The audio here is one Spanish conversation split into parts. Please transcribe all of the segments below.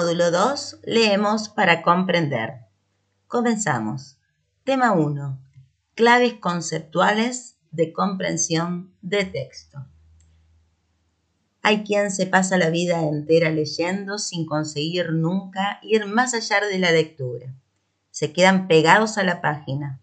Módulo 2. Leemos para comprender. Comenzamos. Tema 1. Claves conceptuales de comprensión de texto. Hay quien se pasa la vida entera leyendo sin conseguir nunca ir más allá de la lectura. Se quedan pegados a la página.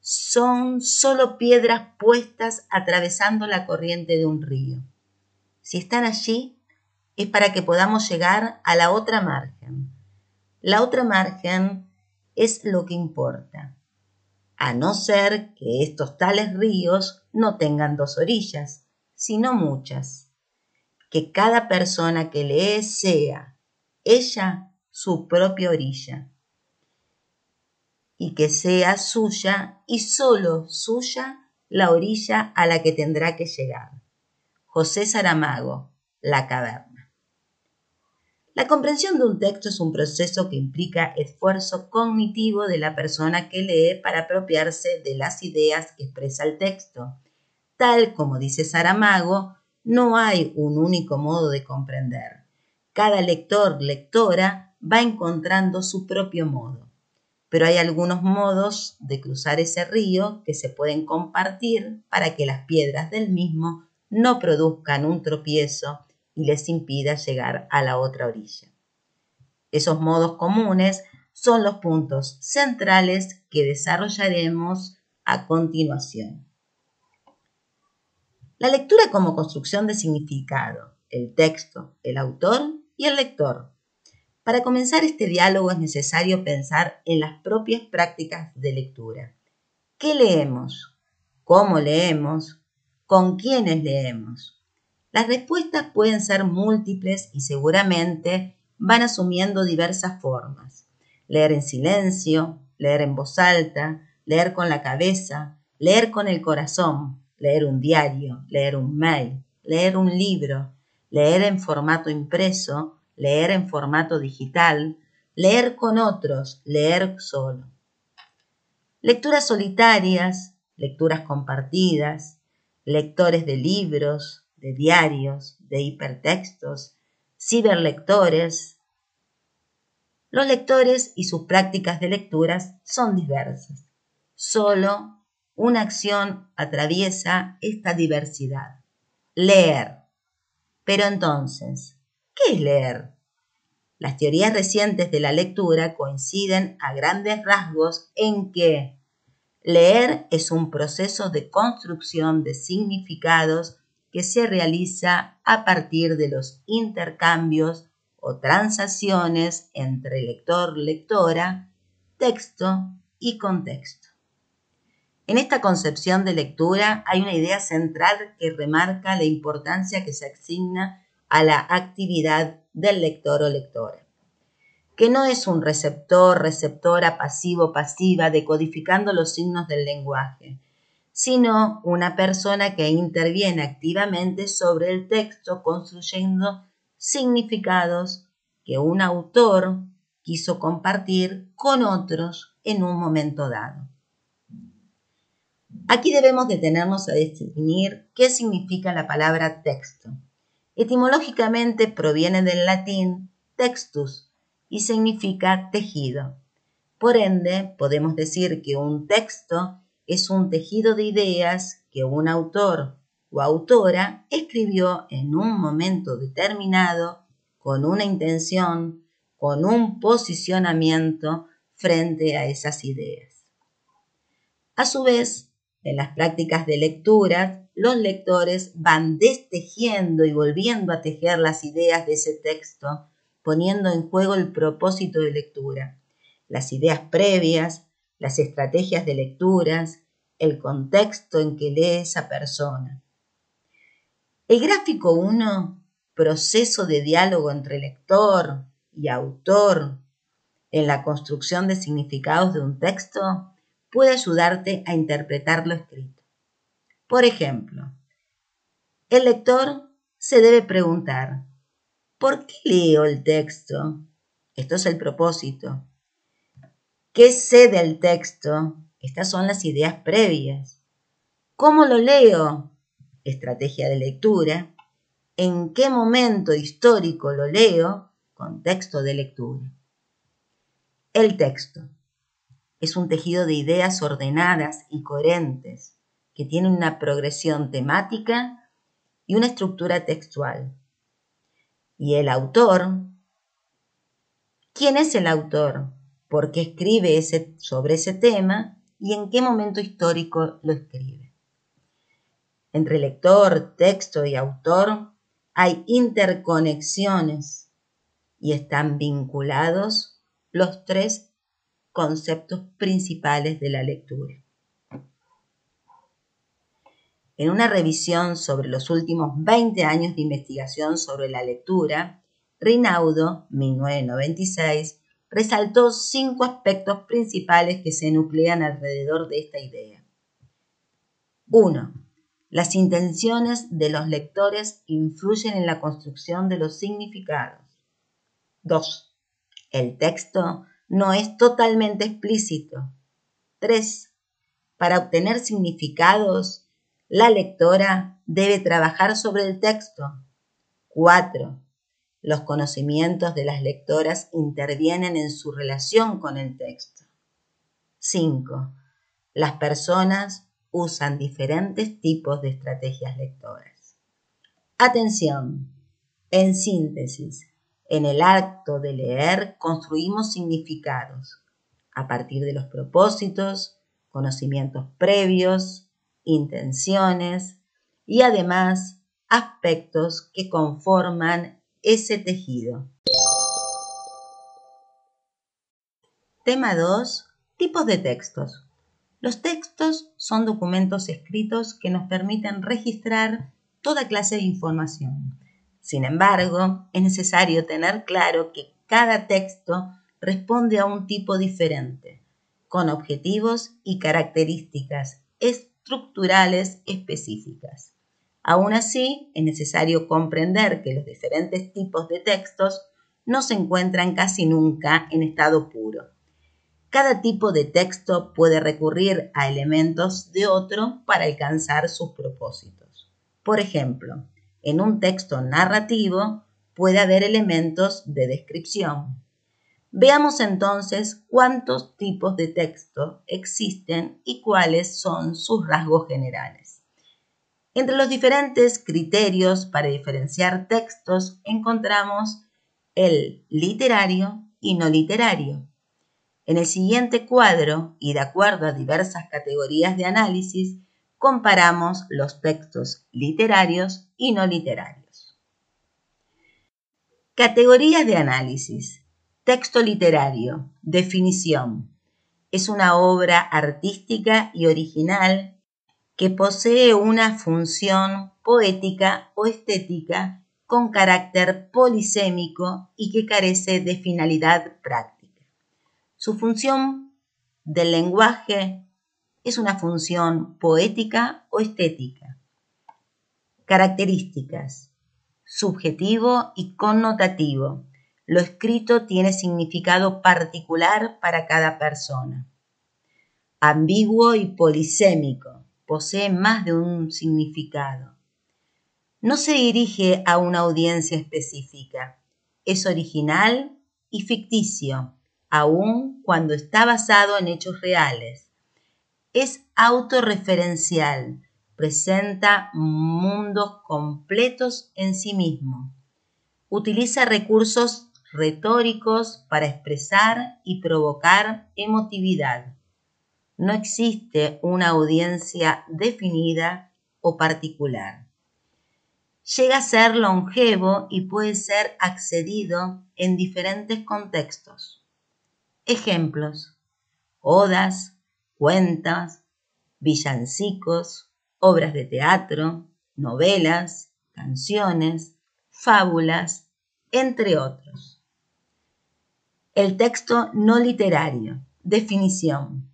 Son solo piedras puestas atravesando la corriente de un río. Si están allí, es para que podamos llegar a la otra margen. La otra margen es lo que importa, a no ser que estos tales ríos no tengan dos orillas, sino muchas. Que cada persona que lee sea ella su propia orilla y que sea suya y solo suya la orilla a la que tendrá que llegar. José Saramago, La Caverna. La comprensión de un texto es un proceso que implica esfuerzo cognitivo de la persona que lee para apropiarse de las ideas que expresa el texto. Tal como dice Saramago, no hay un único modo de comprender. Cada lector, lectora, va encontrando su propio modo. Pero hay algunos modos de cruzar ese río que se pueden compartir para que las piedras del mismo no produzcan un tropiezo y les impida llegar a la otra orilla. Esos modos comunes son los puntos centrales que desarrollaremos a continuación. La lectura como construcción de significado, el texto, el autor y el lector. Para comenzar este diálogo es necesario pensar en las propias prácticas de lectura. ¿Qué leemos? ¿Cómo leemos? ¿Con quiénes leemos? Las respuestas pueden ser múltiples y seguramente van asumiendo diversas formas. Leer en silencio, leer en voz alta, leer con la cabeza, leer con el corazón, leer un diario, leer un mail, leer un libro, leer en formato impreso, leer en formato digital, leer con otros, leer solo. Lecturas solitarias, lecturas compartidas, lectores de libros, de diarios, de hipertextos, ciberlectores. Los lectores y sus prácticas de lecturas son diversas. Solo una acción atraviesa esta diversidad. Leer. Pero entonces, ¿qué es leer? Las teorías recientes de la lectura coinciden a grandes rasgos en que leer es un proceso de construcción de significados que se realiza a partir de los intercambios o transacciones entre lector-lectora, texto y contexto. En esta concepción de lectura hay una idea central que remarca la importancia que se asigna a la actividad del lector o lectora, que no es un receptor, receptora pasivo-pasiva decodificando los signos del lenguaje, sino una persona que interviene activamente sobre el texto construyendo significados que un autor quiso compartir con otros en un momento dado. Aquí debemos detenernos a definir qué significa la palabra texto. Etimológicamente proviene del latín textus y significa tejido. Por ende, podemos decir que un texto es un tejido de ideas que un autor o autora escribió en un momento determinado con una intención, con un posicionamiento frente a esas ideas. A su vez, en las prácticas de lectura, los lectores van destejiendo y volviendo a tejer las ideas de ese texto, poniendo en juego el propósito de lectura, las ideas previas, las estrategias de lecturas, el contexto en que lee esa persona. El gráfico 1, proceso de diálogo entre lector y autor en la construcción de significados de un texto, puede ayudarte a interpretar lo escrito. Por ejemplo, el lector se debe preguntar, ¿por qué leo el texto? Esto es el propósito. ¿Qué sé del texto? Estas son las ideas previas. ¿Cómo lo leo? Estrategia de lectura. ¿En qué momento histórico lo leo? contexto de lectura. El texto es un tejido de ideas ordenadas y coherentes que tienen una progresión temática y una estructura textual. Y el autor, ¿quién es el autor? ¿Por qué escribe sobre ese tema? ¿Y en qué momento histórico lo escribe? Entre lector, texto y autor hay interconexiones y están vinculados los tres conceptos principales de la lectura. En una revisión sobre los últimos 20 años de investigación sobre la lectura, Rinaudo, 1996, resaltó cinco aspectos principales que se nuclean alrededor de esta idea. 1. Las intenciones de los lectores influyen en la construcción de los significados. 2. El texto no es totalmente explícito. 3. Para obtener significados, la lectora debe trabajar sobre el texto. 4. Los conocimientos de las lectoras intervienen en su relación con el texto. 5. Las personas usan diferentes tipos de estrategias lectoras. Atención. En síntesis, en el acto de leer construimos significados a partir de los propósitos, conocimientos previos, intenciones y además aspectos que conforman ese tejido. Tema 2. Tipos de textos. Los textos son documentos escritos que nos permiten registrar toda clase de información. Sin embargo, es necesario tener claro que cada texto responde a un tipo diferente, con objetivos y características estructurales específicas. Aún así, es necesario comprender que los diferentes tipos de textos no se encuentran casi nunca en estado puro. Cada tipo de texto puede recurrir a elementos de otro para alcanzar sus propósitos. Por ejemplo, en un texto narrativo puede haber elementos de descripción, Veamos entonces cuántos tipos de texto existen y cuáles son sus rasgos generales. Entre los diferentes criterios para diferenciar textos encontramos el literario y no literario. En el siguiente cuadro, y de acuerdo a diversas categorías de análisis, comparamos los textos literarios y no literarios. Categorías de análisis. Texto literario. Definición. Es una obra artística y original que posee una función poética o estética con carácter polisémico y que carece de finalidad práctica. Su función del lenguaje es una función poética o estética. Características. Subjetivo y connotativo lo escrito tiene significado particular para cada persona. Ambiguo y polisémico, posee más de un significado. No se dirige a una audiencia específica, es original y ficticio, aun cuando está basado en hechos reales. Es autorreferencial, presenta mundos completos en sí mismo. Utiliza recursos retóricos para expresar y provocar emotividad. No existe una audiencia definida o particular. Llega a ser longevo y puede ser accedido en diferentes contextos. Ejemplos. Odas, cuentas, villancicos, obras de teatro, novelas, canciones, fábulas, entre otros. El texto no literario. Definición.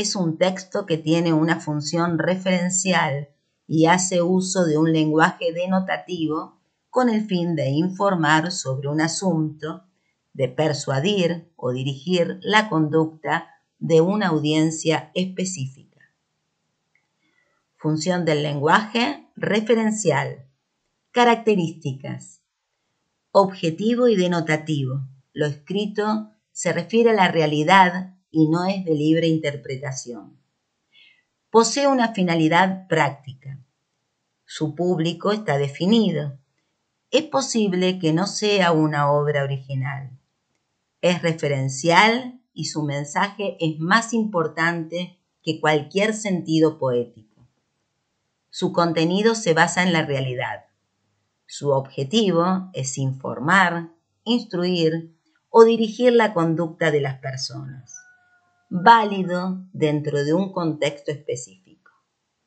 Es un texto que tiene una función referencial y hace uso de un lenguaje denotativo con el fin de informar sobre un asunto, de persuadir o dirigir la conducta de una audiencia específica. Función del lenguaje referencial. Características. Objetivo y denotativo. Lo escrito se refiere a la realidad y no es de libre interpretación. Posee una finalidad práctica. Su público está definido. Es posible que no sea una obra original. Es referencial y su mensaje es más importante que cualquier sentido poético. Su contenido se basa en la realidad. Su objetivo es informar, instruir o dirigir la conducta de las personas, válido dentro de un contexto específico.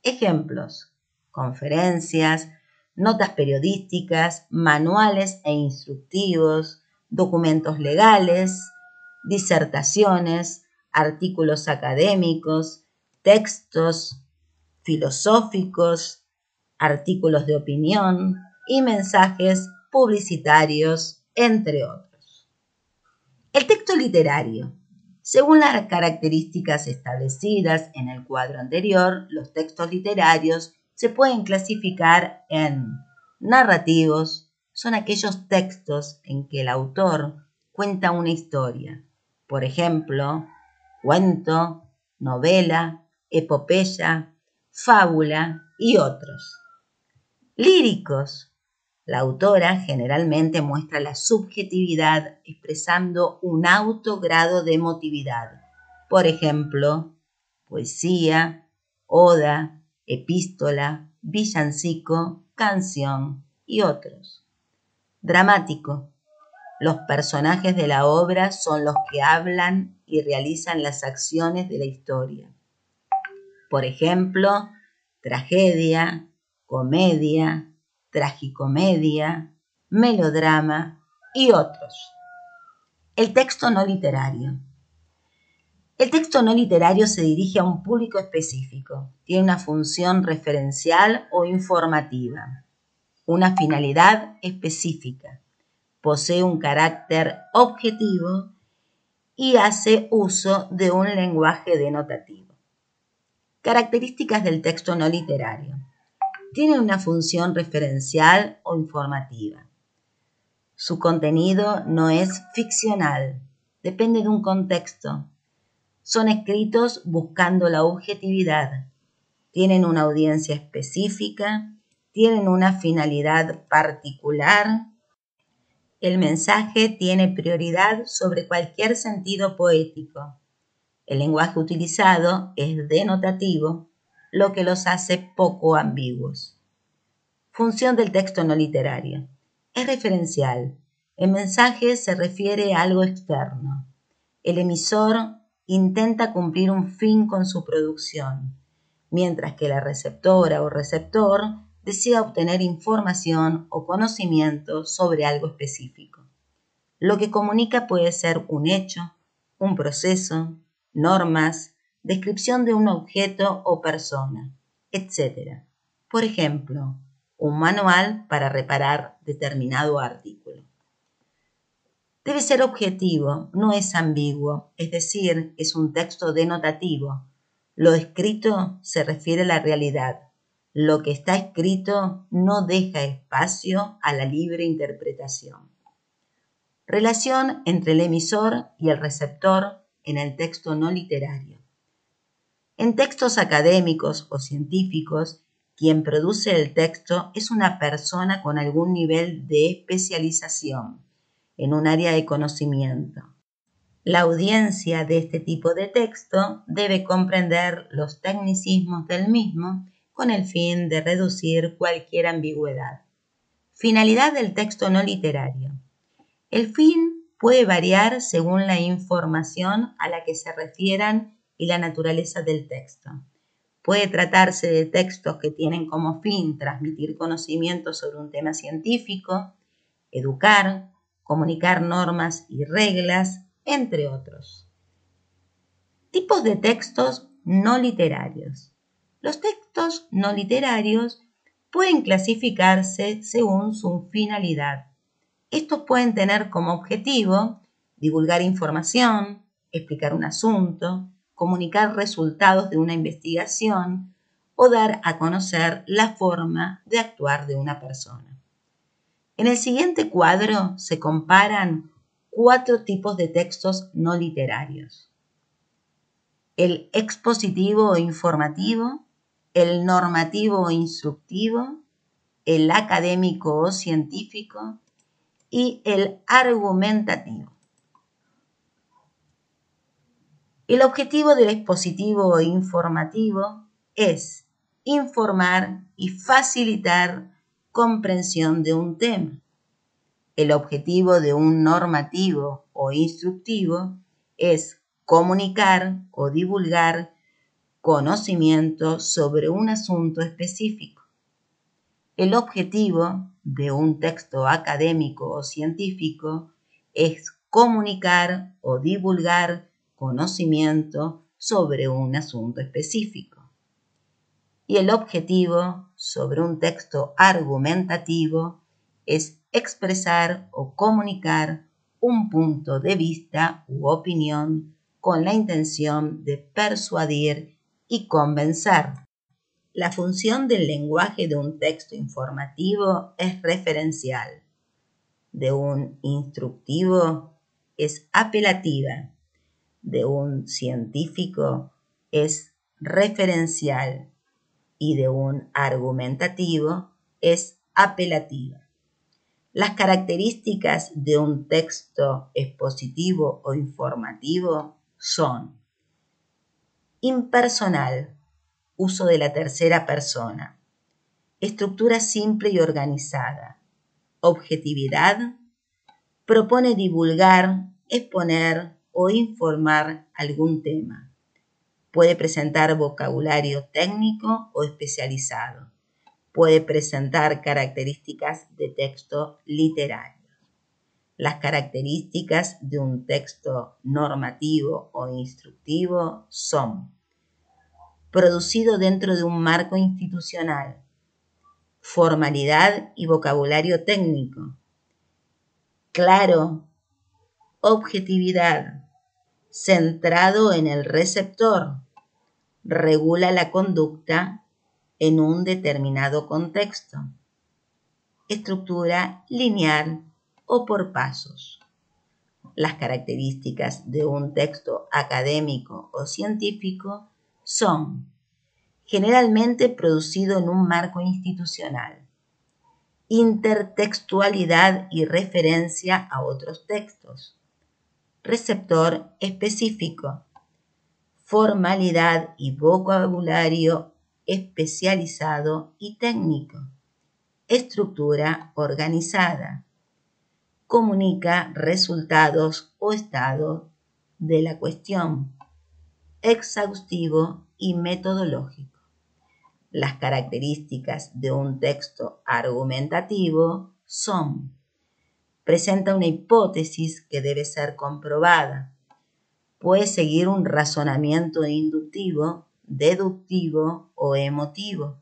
Ejemplos, conferencias, notas periodísticas, manuales e instructivos, documentos legales, disertaciones, artículos académicos, textos filosóficos, artículos de opinión y mensajes publicitarios, entre otros. El texto literario. Según las características establecidas en el cuadro anterior, los textos literarios se pueden clasificar en narrativos, son aquellos textos en que el autor cuenta una historia, por ejemplo, cuento, novela, epopeya, fábula y otros. Líricos. La autora generalmente muestra la subjetividad expresando un alto grado de emotividad. Por ejemplo, poesía, oda, epístola, villancico, canción y otros. Dramático. Los personajes de la obra son los que hablan y realizan las acciones de la historia. Por ejemplo, tragedia, comedia, tragicomedia, melodrama y otros. El texto no literario. El texto no literario se dirige a un público específico, tiene una función referencial o informativa, una finalidad específica posee un carácter objetivo y hace uso de un lenguaje denotativo. Características del texto no literario. Tiene una función referencial o informativa. Su contenido no es ficcional, depende de un contexto. Son escritos buscando la objetividad. Tienen una audiencia específica, tienen una finalidad particular el mensaje tiene prioridad sobre cualquier sentido poético. El lenguaje utilizado es denotativo, lo que los hace poco ambiguos. Función del texto no literario. Es referencial. El mensaje se refiere a algo externo. El emisor intenta cumplir un fin con su producción, mientras que la receptora o receptor desea obtener información o conocimiento sobre algo específico. Lo que comunica puede ser un hecho, un proceso, normas, descripción de un objeto o persona, etc. Por ejemplo, un manual para reparar determinado artículo. Debe ser objetivo, no es ambiguo, es decir, es un texto denotativo. Lo escrito se refiere a la realidad, lo que está escrito no deja espacio a la libre interpretación. Relación entre el emisor y el receptor en el texto no literario. En textos académicos o científicos, quien produce el texto es una persona con algún nivel de especialización en un área de conocimiento. La audiencia de este tipo de texto debe comprender los tecnicismos del mismo con el fin de reducir cualquier ambigüedad. Finalidad del texto no literario. El fin puede variar según la información a la que se refieran y la naturaleza del texto. Puede tratarse de textos que tienen como fin transmitir conocimiento sobre un tema científico, educar, comunicar normas y reglas, entre otros. Tipos de textos no literarios. Los textos no literarios pueden clasificarse según su finalidad. Estos pueden tener como objetivo divulgar información, explicar un asunto, comunicar resultados de una investigación o dar a conocer la forma de actuar de una persona. En el siguiente cuadro se comparan cuatro tipos de textos no literarios. El expositivo o informativo, el normativo o instructivo, el académico o científico y el argumentativo. El objetivo del expositivo informativo es informar y facilitar comprensión de un tema. El objetivo de un normativo o instructivo es comunicar o divulgar conocimiento sobre un asunto específico. El objetivo de un texto académico o científico es comunicar o divulgar conocimiento sobre un asunto específico. Y el objetivo sobre un texto argumentativo es expresar o comunicar un punto de vista u opinión con la intención de persuadir y convencer. La función del lenguaje de un texto informativo es referencial, de un instructivo es apelativa, de un científico es referencial y de un argumentativo es apelativa. Las características de un texto expositivo o informativo son impersonal, uso de la tercera persona, estructura simple y organizada, objetividad, propone divulgar, exponer o informar algún tema. Puede presentar vocabulario técnico o especializado. Puede presentar características de texto literario. Las características de un texto normativo o instructivo son producido dentro de un marco institucional, formalidad y vocabulario técnico, claro, objetividad, centrado en el receptor, regula la conducta en un determinado contexto, estructura lineal o por pasos. Las características de un texto académico o científico son generalmente producido en un marco institucional, intertextualidad y referencia a otros textos, receptor específico, formalidad y vocabulario especializado y técnico, estructura organizada, comunica resultados o estado de la cuestión, exhaustivo y metodológico. Las características de un texto argumentativo son presenta una hipótesis que debe ser comprobada, puede seguir un razonamiento inductivo, deductivo o emotivo,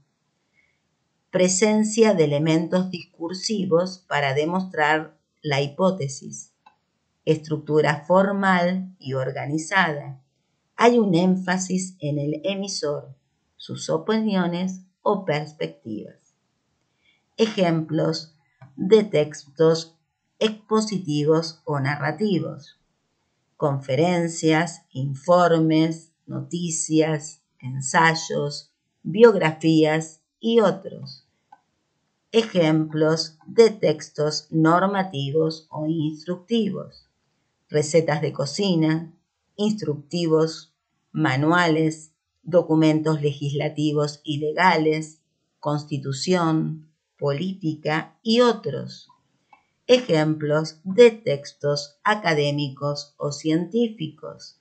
presencia de elementos discursivos para demostrar la hipótesis. Estructura formal y organizada. Hay un énfasis en el emisor, sus opiniones o perspectivas. Ejemplos de textos expositivos o narrativos. Conferencias, informes, noticias, ensayos, biografías y otros ejemplos de textos normativos o instructivos, recetas de cocina, instructivos, manuales, documentos legislativos y legales, constitución, política y otros. Ejemplos de textos académicos o científicos,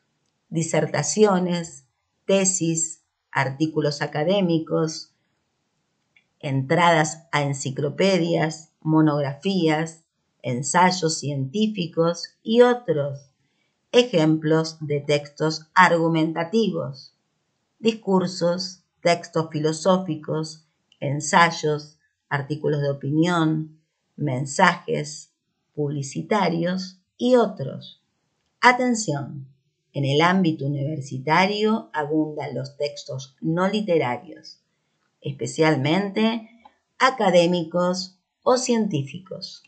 disertaciones, tesis, artículos académicos, entradas a enciclopedias, monografías, ensayos científicos y otros. Ejemplos de textos argumentativos, discursos, textos filosóficos, ensayos, artículos de opinión, mensajes publicitarios y otros. Atención, en el ámbito universitario abundan los textos no literarios especialmente académicos, o científicos.